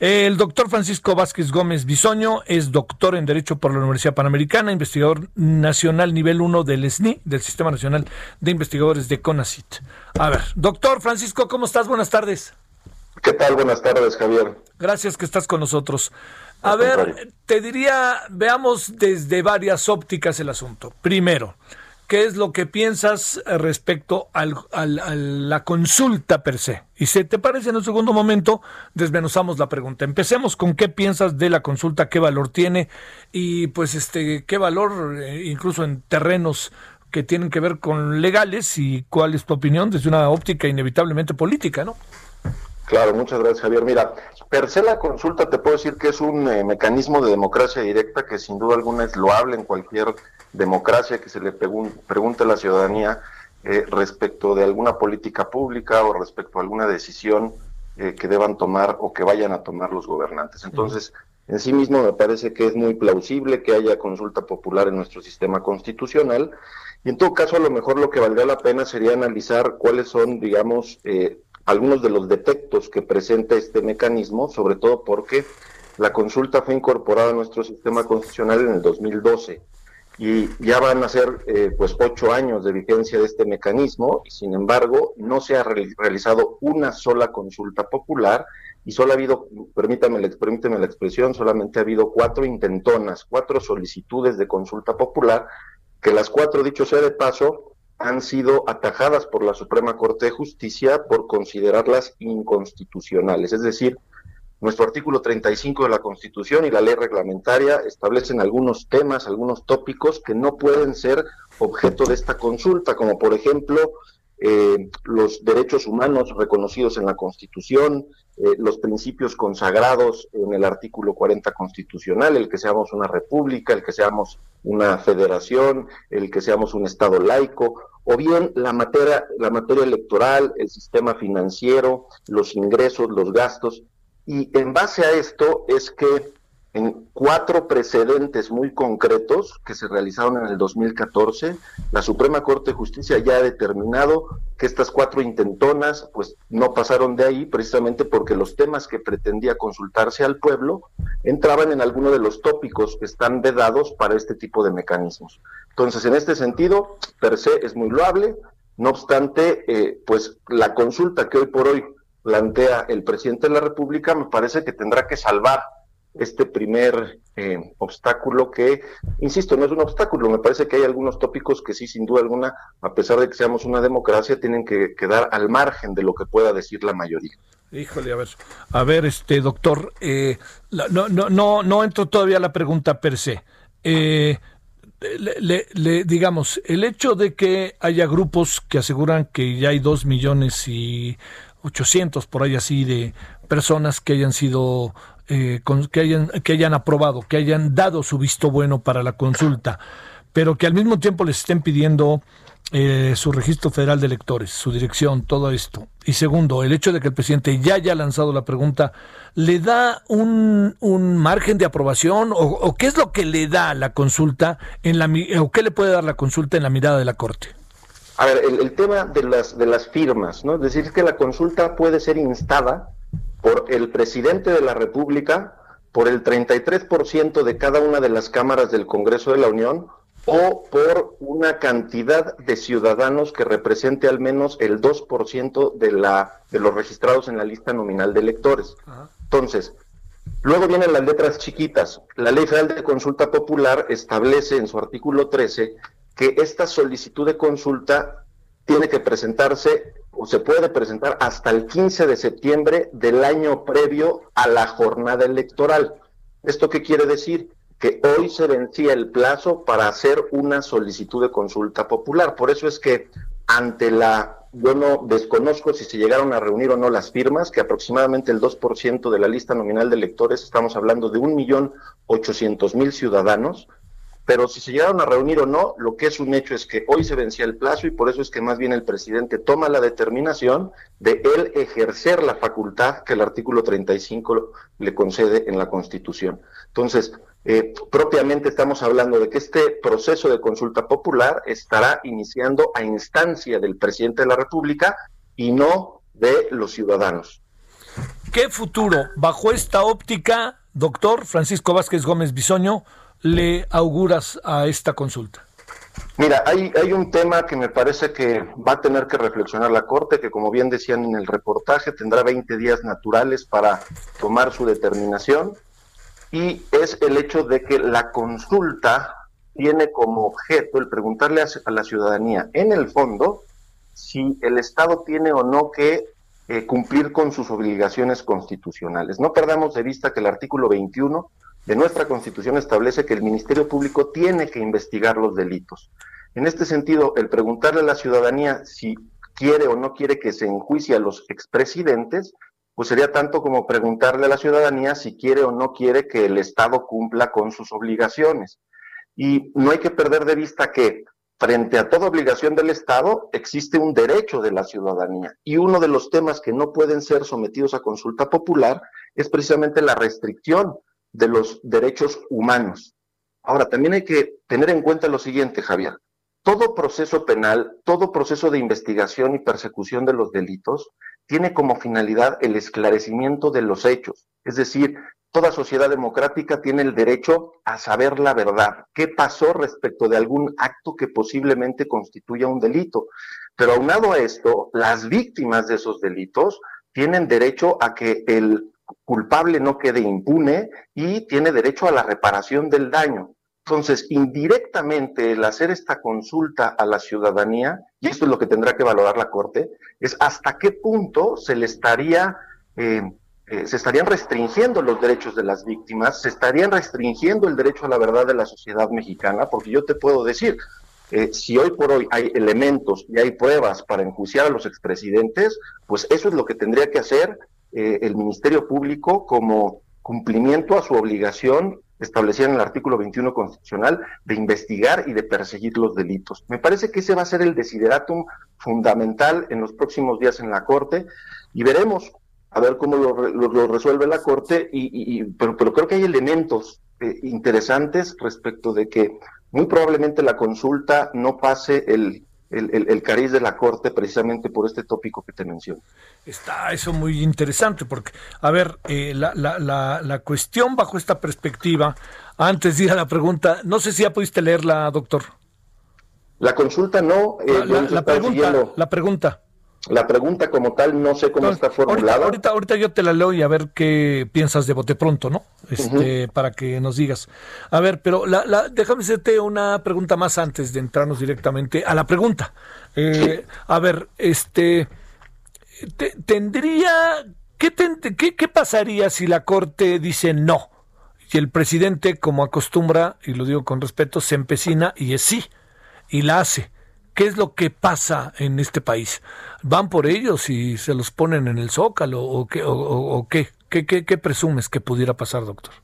El doctor Francisco Vázquez Gómez Bisoño es doctor en Derecho por la Universidad Panamericana, investigador nacional nivel 1 del SNI, del Sistema Nacional de Investigadores de CONACIT. A ver, doctor Francisco, ¿cómo estás? Buenas tardes. ¿Qué tal? Buenas tardes, Javier. Gracias que estás con nosotros. A ver, te diría, veamos desde varias ópticas el asunto. Primero, ¿qué es lo que piensas respecto al, al, a la consulta per se? Y si te parece, en un segundo momento desmenuzamos la pregunta. Empecemos con qué piensas de la consulta, qué valor tiene y pues este qué valor eh, incluso en terrenos que tienen que ver con legales y cuál es tu opinión desde una óptica inevitablemente política, ¿no? Claro, muchas gracias, Javier. Mira, per se la consulta te puedo decir que es un eh, mecanismo de democracia directa que sin duda alguna es loable en cualquier democracia que se le pregunte a la ciudadanía eh, respecto de alguna política pública o respecto a alguna decisión eh, que deban tomar o que vayan a tomar los gobernantes. Entonces, en sí mismo me parece que es muy plausible que haya consulta popular en nuestro sistema constitucional. Y en todo caso, a lo mejor lo que valdría la pena sería analizar cuáles son, digamos, eh, algunos de los defectos que presenta este mecanismo, sobre todo porque la consulta fue incorporada a nuestro sistema constitucional en el 2012 y ya van a ser eh, pues ocho años de vigencia de este mecanismo y sin embargo no se ha realizado una sola consulta popular y solo ha habido, permítame, permítame la expresión, solamente ha habido cuatro intentonas, cuatro solicitudes de consulta popular, que las cuatro, dicho sea de paso, han sido atajadas por la Suprema Corte de Justicia por considerarlas inconstitucionales. Es decir, nuestro artículo 35 de la Constitución y la ley reglamentaria establecen algunos temas, algunos tópicos que no pueden ser objeto de esta consulta, como por ejemplo eh, los derechos humanos reconocidos en la Constitución, eh, los principios consagrados en el artículo 40 constitucional, el que seamos una república, el que seamos una federación, el que seamos un Estado laico, o bien la materia, la materia electoral, el sistema financiero, los ingresos, los gastos. Y en base a esto es que en cuatro precedentes muy concretos que se realizaron en el 2014, la Suprema Corte de Justicia ya ha determinado que estas cuatro intentonas pues no pasaron de ahí precisamente porque los temas que pretendía consultarse al pueblo entraban en alguno de los tópicos que están vedados para este tipo de mecanismos. Entonces, en este sentido, per se es muy loable, no obstante, eh, pues la consulta que hoy por hoy plantea el presidente de la República me parece que tendrá que salvar este primer eh, obstáculo que, insisto, no es un obstáculo, me parece que hay algunos tópicos que sí, sin duda alguna, a pesar de que seamos una democracia, tienen que quedar al margen de lo que pueda decir la mayoría. Híjole, a ver, a ver, este doctor, eh, no, no, no, no entro todavía a la pregunta per se. Eh, le, digamos, el hecho de que haya grupos que aseguran que ya hay dos millones y ochocientos por ahí así de personas que hayan sido eh, que, hayan, que hayan aprobado, que hayan dado su visto bueno para la consulta, pero que al mismo tiempo les estén pidiendo eh, su registro federal de electores, su dirección, todo esto. Y segundo, el hecho de que el presidente ya haya lanzado la pregunta, ¿le da un, un margen de aprobación o, qué es lo que le da la consulta en la, o qué le puede dar la consulta en la mirada de la Corte? A ver, el, el tema de las, de las firmas, ¿no? Es decir, que la consulta puede ser instada por el presidente de la República, por el 33% de cada una de las cámaras del Congreso de la Unión o por una cantidad de ciudadanos que represente al menos el 2% de, la, de los registrados en la lista nominal de electores. Entonces, luego vienen las letras chiquitas. La Ley Federal de Consulta Popular establece en su artículo 13 que esta solicitud de consulta tiene que presentarse se puede presentar hasta el 15 de septiembre del año previo a la jornada electoral. ¿Esto qué quiere decir? que hoy se vencía el plazo para hacer una solicitud de consulta popular. Por eso es que ante la, yo no desconozco si se llegaron a reunir o no las firmas, que aproximadamente el 2% de la lista nominal de electores, estamos hablando de un millón ochocientos mil ciudadanos, pero si se llegaron a reunir o no, lo que es un hecho es que hoy se vencía el plazo y por eso es que más bien el presidente toma la determinación de él ejercer la facultad que el artículo 35 le concede en la Constitución. Entonces, eh, propiamente estamos hablando de que este proceso de consulta popular estará iniciando a instancia del presidente de la República y no de los ciudadanos. ¿Qué futuro, bajo esta óptica, doctor Francisco Vázquez Gómez Bisoño, le auguras a esta consulta? Mira, hay, un tema que me parece que va a tener que reflexionar la Corte, que como bien decían en el reportaje, tendrá 20 días naturales para tomar su determinación, y es el hecho de que la consulta tiene como objeto el preguntarle a, la ciudadanía, en el fondo, si el Estado tiene o no que eh, cumplir con sus obligaciones constitucionales. No perdamos de vista que el artículo 21 de nuestra Constitución establece que el Ministerio Público tiene que investigar los delitos. En este sentido, el preguntarle a la ciudadanía si quiere o no quiere que se enjuicie a los expresidentes, pues sería tanto como preguntarle a la ciudadanía si quiere o no quiere que el Estado cumpla con sus obligaciones. Y no hay que perder de vista que frente a toda obligación del Estado existe un derecho de la ciudadanía. Y uno de los temas que no pueden ser sometidos a consulta popular es precisamente la restricción de los derechos humanos. Ahora, también hay que tener en cuenta lo siguiente, Javier. Todo proceso penal, todo proceso de investigación y persecución de los delitos tiene como finalidad el esclarecimiento de los hechos. Es decir, toda sociedad democrática tiene el derecho a saber la verdad, qué pasó respecto de algún acto que posiblemente constituya un delito. Pero aunado a esto, las víctimas de esos delitos tienen derecho a que el culpable no quede impune y tiene derecho a la reparación del daño. Entonces, indirectamente, el hacer esta consulta a la ciudadanía, y esto es lo que tendrá que valorar la Corte, es hasta qué punto se le estaría, eh, eh, se estarían restringiendo los derechos de las víctimas, se estarían restringiendo el derecho a la verdad de la sociedad mexicana, porque yo te puedo decir, eh, si hoy por hoy hay elementos y hay pruebas para enjuiciar a los expresidentes, pues eso es lo que tendría que hacer eh, el Ministerio Público como cumplimiento a su obligación establecida en el artículo 21 constitucional de investigar y de perseguir los delitos. Me parece que ese va a ser el desideratum fundamental en los próximos días en la Corte y veremos a ver cómo lo, resuelve la Corte, y, pero, creo que hay elementos eh, interesantes respecto de que muy probablemente la consulta no pase el, el, cariz de la Corte precisamente por este tópico que te menciono. Está eso muy interesante porque, a ver, eh, la, la, la, la, cuestión bajo esta perspectiva, antes de ir a la pregunta, no sé si ya pudiste leerla, doctor. La consulta no. Eh, la, pregunta, la pregunta. La pregunta como tal no sé cómo está formulada. Ahorita, ahorita, yo te la leo y a ver qué piensas de bote pronto, ¿no? Este, Para que nos digas. A ver, pero la, la, déjame hacerte una pregunta más antes de entrarnos directamente a la pregunta. Eh, a ver, este, tendría, ¿qué, qué, ¿qué pasaría si la Corte dice no? Y el presidente, como acostumbra, y lo digo con respeto, se empecina y es sí, y la hace ¿Qué es lo que pasa en este país? ¿Van por ellos y se los ponen en el zócalo o qué? O, qué? ¿Qué, presumes que pudiera pasar, doctor?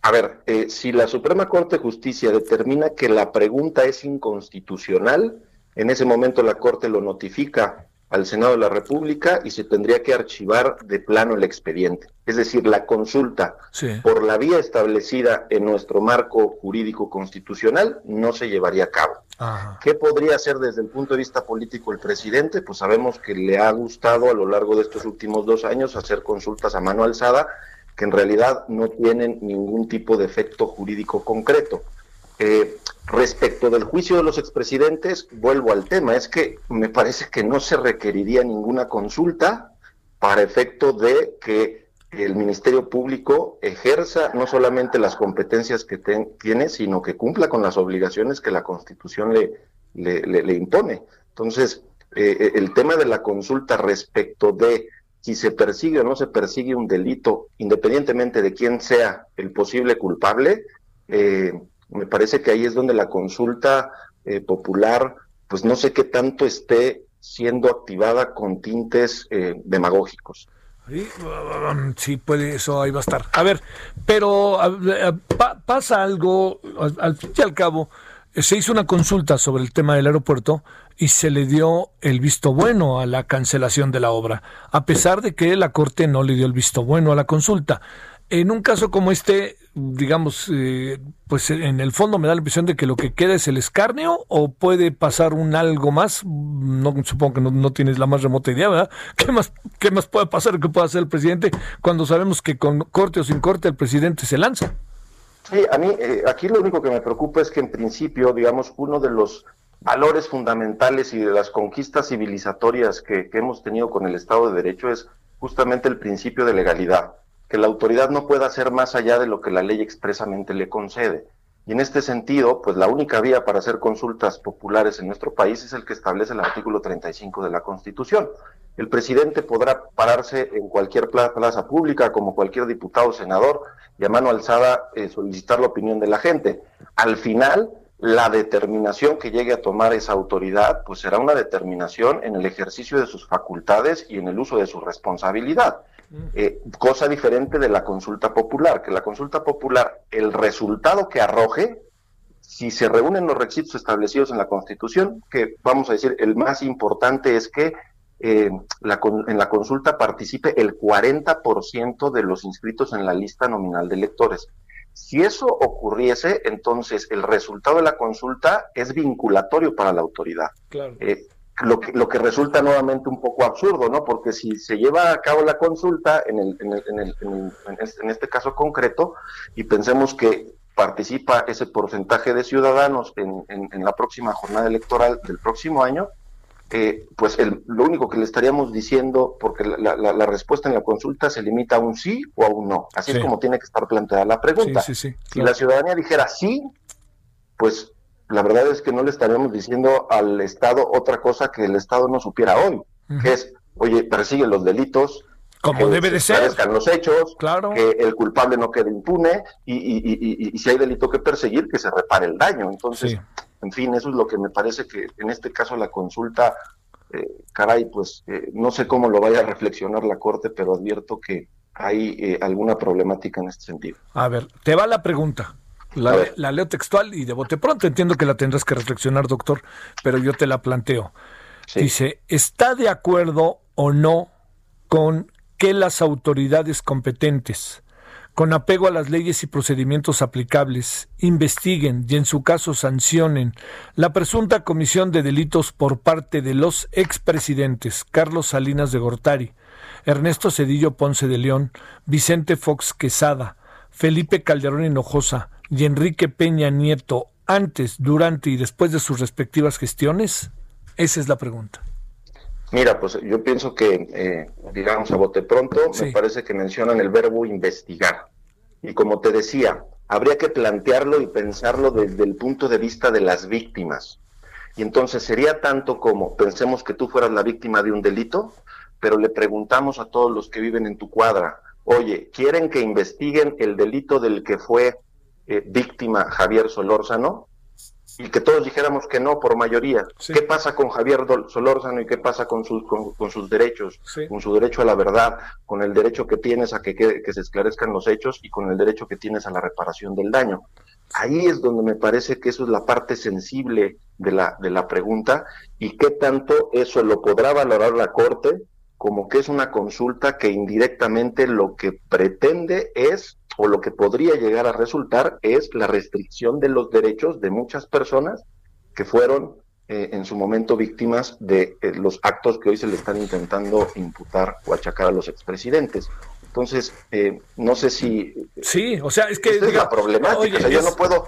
A ver, eh, si la Suprema Corte de Justicia determina que la pregunta es inconstitucional, en ese momento la Corte lo notifica al Senado de la República y se tendría que archivar de plano el expediente. Es decir, la consulta por la vía establecida en nuestro marco jurídico constitucional no se llevaría a cabo. ¿Qué podría hacer desde el punto de vista político el presidente? Pues sabemos que le ha gustado a lo largo de estos últimos dos años hacer consultas a mano alzada que en realidad no tienen ningún tipo de efecto jurídico concreto. Eh, respecto del juicio de los expresidentes, vuelvo al tema, es que me parece que no se requeriría ninguna consulta para efecto de que el Ministerio Público ejerza no solamente las competencias que tiene, sino que cumpla con las obligaciones que la Constitución le, le, impone. Entonces, eh, eh, el tema de la consulta respecto de si se persigue o no se persigue un delito, independientemente de quién sea el posible culpable, eh, me parece que ahí es donde la consulta eh, popular, pues no sé qué tanto esté siendo activada con tintes demagógicos. Sí, puede, eso ahí va a estar. A ver, pero pasa algo, al, fin y al cabo, se hizo una consulta sobre el tema del aeropuerto y se le dio el visto bueno a la cancelación de la obra, a pesar de que la Corte no le dio el visto bueno a la consulta. En un caso como este, digamos, eh, pues en el fondo me da la impresión de que lo que queda es el escarnio o puede pasar un algo más. No supongo que no, tienes la más remota idea, ¿verdad? ¿Qué más, qué más puede pasar que pueda hacer el presidente cuando sabemos que con corte o sin corte el presidente se lanza? Sí, a mí eh, aquí lo único que me preocupa es que en principio, digamos, uno de los valores fundamentales y de las conquistas civilizatorias que hemos tenido con el Estado de Derecho es justamente el principio de legalidad que la autoridad no pueda hacer más allá de lo que la ley expresamente le concede. Y en este sentido, pues la única vía para hacer consultas populares en nuestro país es el que establece el artículo 35 de la Constitución. El presidente podrá pararse en cualquier plaza pública, como cualquier diputado o senador, y a mano alzada eh, solicitar la opinión de la gente. Al final, la determinación que llegue a tomar esa autoridad, pues será una determinación en el ejercicio de sus facultades y en el uso de su responsabilidad. Eh, cosa diferente de la consulta popular, que la consulta popular, el resultado que arroje, si se reúnen los requisitos establecidos en la Constitución, que vamos a decir, el más importante es que eh, en la consulta participe el 40% de los inscritos en la lista nominal de electores. Si eso ocurriese, entonces el resultado de la consulta es vinculatorio para la autoridad. Claro. Eh, lo que, lo que resulta nuevamente un poco absurdo, ¿no? Porque si se lleva a cabo la consulta, en, el, en, el, en, el, en, este, este caso concreto, y pensemos que participa ese porcentaje de ciudadanos en, la próxima jornada electoral del próximo año, eh, pues el, lo único que le estaríamos diciendo, porque la, la, respuesta en la consulta se limita a un sí o a un no, así es como tiene que estar planteada la pregunta. si la ciudadanía dijera sí, pues la verdad es que no le estaríamos diciendo al Estado otra cosa que el Estado no supiera hoy, que es, oye, persigue los delitos, como debe de ser. los hechos, claro. que el culpable no quede impune y, y, y, si hay delito que perseguir, que se repare el daño. Entonces, en fin, eso es lo que me parece que en este caso la consulta, eh, caray, pues eh, no sé cómo lo vaya a reflexionar la Corte, pero advierto que hay eh, alguna problemática en este sentido. A ver, te va la pregunta. La, leo textual y de bote pronto. Entiendo que la tendrás que reflexionar, doctor, pero yo te la planteo. Dice, ¿está de acuerdo o no con que las autoridades competentes, con apego a las leyes y procedimientos aplicables, investiguen y en su caso sancionen la presunta comisión de delitos por parte de los expresidentes Carlos Salinas de Gortari, Ernesto Cedillo Ponce de León, Vicente Fox Quesada, Felipe Calderón Hinojosa, y Enrique Peña Nieto antes, durante y después de sus respectivas gestiones? Esa es la pregunta. Mira, pues yo pienso que, eh, digamos, a bote pronto, me parece que mencionan el verbo investigar. Y como te decía, habría que plantearlo y pensarlo desde el punto de vista de las víctimas. Y entonces sería tanto como pensemos que tú fueras la víctima de un delito, pero le preguntamos a todos los que viven en tu cuadra, oye, ¿quieren que investiguen el delito del que fue eh, víctima Javier Solórzano y que todos dijéramos que no por mayoría. ¿Qué pasa con Javier Solórzano y qué pasa con sus, con, sus derechos? Con su derecho a la verdad, con el derecho que tienes a que, que, se esclarezcan los hechos y con el derecho que tienes a la reparación del daño. Ahí es donde me parece que eso es la parte sensible de la, de la pregunta y qué tanto eso lo podrá valorar la Corte como que es una consulta que indirectamente lo que pretende es o lo que podría llegar a resultar es la restricción de los derechos de muchas personas que fueron eh, en su momento víctimas de eh, los actos que hoy se le están intentando imputar o achacar a los expresidentes. Entonces, eh, no sé si... Sí, o sea, es que... es la problemática. o sea, yo no puedo,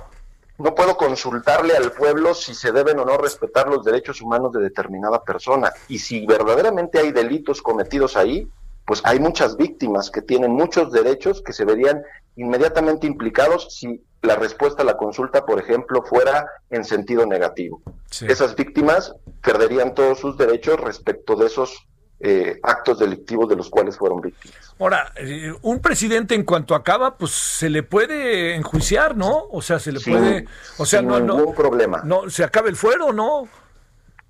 no puedo consultarle al pueblo si se deben o no respetar los derechos humanos de determinada persona. Y si verdaderamente hay delitos cometidos ahí, pues hay muchas víctimas que tienen muchos derechos que se verían inmediatamente implicados si la respuesta a la consulta, por ejemplo, fuera en sentido negativo. Esas víctimas perderían todos sus derechos respecto de esos eh, actos delictivos de los cuales fueron víctimas. Ahora, eh, un presidente en cuanto acaba, pues se le puede enjuiciar, ¿no? O sea, se le puede, o sea, sin no, ningún no, problema. no, se acaba el fuero, ¿no?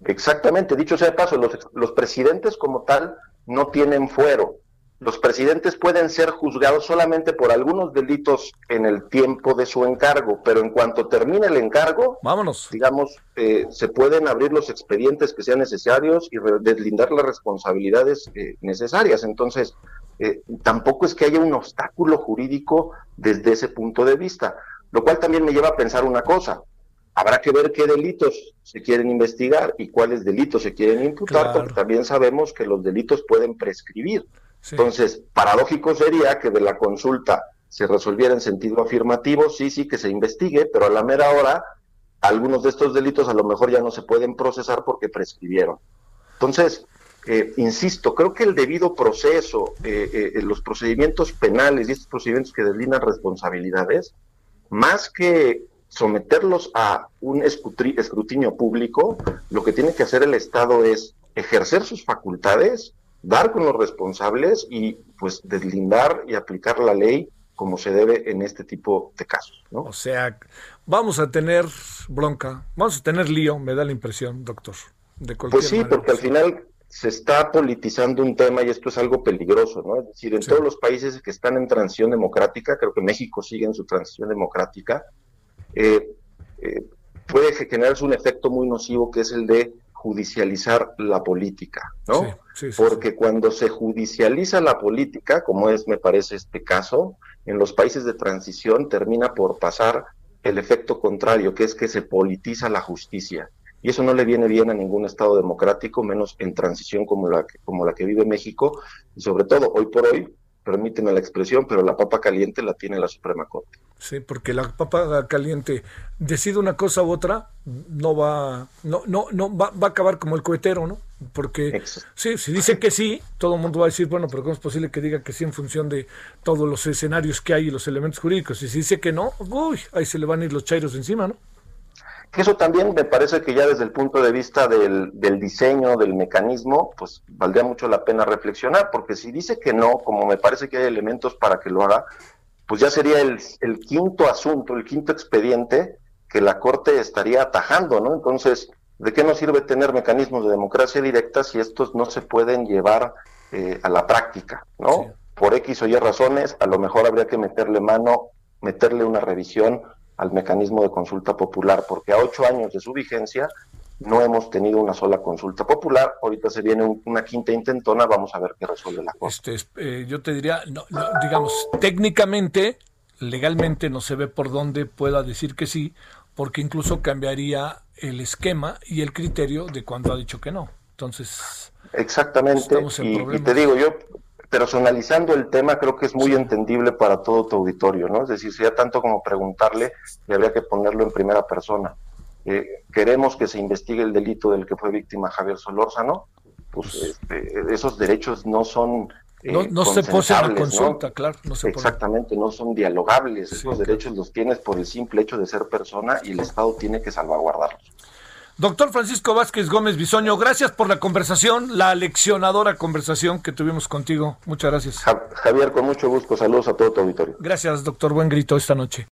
Exactamente, dicho sea de paso, los, los presidentes como tal no tienen fuero. Los presidentes pueden ser juzgados solamente por algunos delitos en el tiempo de su encargo, pero en cuanto termine el encargo, Vámonos. digamos, eh, se pueden abrir los expedientes que sean necesarios y deslindar las responsabilidades eh, necesarias. Entonces, eh, tampoco es que haya un obstáculo jurídico desde ese punto de vista, lo cual también me lleva a pensar una cosa. Habrá que ver qué delitos se quieren investigar y cuáles delitos se quieren imputar, Claro. porque también sabemos que los delitos pueden prescribir. Entonces, paradójico sería que de la consulta se resolviera en sentido afirmativo, sí, sí, que se investigue, pero a la mera hora algunos de estos delitos a lo mejor ya no se pueden procesar porque prescribieron. Entonces, eh, insisto, creo que el debido proceso, eh, eh, los procedimientos penales y estos procedimientos que deslindan responsabilidades, más que someterlos a un escrutinio público, lo que tiene que hacer el Estado es ejercer sus facultades, dar con los responsables y pues deslindar y aplicar la ley como se debe en este tipo de casos, ¿no? O sea, vamos a tener bronca, vamos a tener lío, me da la impresión, doctor. De cualquier Pues sí, manera. porque al final se está politizando un tema y esto es algo peligroso, ¿no? Es decir, en Sí. todos los países que están en transición democrática, creo que México sigue en su transición democrática, eh, eh, puede generarse un efecto muy nocivo que es el de judicializar la política, ¿no? Sí, sí, sí, Porque cuando se judicializa la política, como es, me parece, este caso, en los países de transición termina por pasar el efecto contrario, que es que se politiza la justicia. Y eso no le viene bien a ningún Estado democrático, menos en transición como la, que- como la que vive México. Y sobre todo, hoy por hoy, permíteme la expresión, pero la papa caliente la tiene la Suprema Corte. Sí, porque la papa caliente decide una cosa u otra, no va, no, no, no va, va a acabar como el cohetero, ¿no? Porque Exacto. sí, si dice que sí, todo el mundo va a decir, bueno, pero ¿cómo es posible que diga que sí en función de todos los escenarios que hay y los elementos jurídicos? Y si dice que no, uy, ahí se le van a ir los chairos encima, ¿no? Que Eso también me parece que ya desde el punto de vista del, del diseño, del mecanismo, pues valdría mucho la pena reflexionar, porque si dice que no, como me parece que hay elementos para que lo haga, pues ya sería el, el quinto asunto, el quinto expediente que la Corte estaría atajando, ¿no? Entonces, ¿de qué nos sirve tener mecanismos de democracia directa si estos no se pueden llevar eh, a la práctica, ¿no? Sí. Por X o Y razones, a lo mejor habría que meterle mano, meterle una revisión al mecanismo de consulta popular, porque a ocho años de su vigencia no hemos tenido una sola consulta popular. Ahorita se viene un- una quinta intentona, vamos a ver qué resuelve la Corte. Este, es- eh, yo te diría, no, no, digamos, técnicamente, legalmente no se ve por dónde pueda decir que sí, porque incluso cambiaría el esquema y el criterio de cuando ha dicho que no. Entonces, Exactamente, en y, y te digo, yo personalizando el tema creo que es muy entendible para todo tu auditorio, ¿no? Es decir, sería tanto como preguntarle y habría que ponerlo en primera persona. Eh, queremos que se investigue el delito del que fue víctima Javier Solórzano, pues este, esos derechos no son... eh, no, no se pose a consensables, ¿no? consulta, claro, no se pone. Exactamente, no son dialogables. Sí, Esos claro. derechos los tienes por el simple hecho de ser persona y el Estado tiene que salvaguardarlos. Doctor Francisco Vázquez Gómez Bisoño, gracias por la conversación, la leccionadora conversación que tuvimos contigo. Muchas gracias. Ja- Javier, con mucho gusto, saludos a todo tu auditorio. Gracias, doctor. Buen grito esta noche.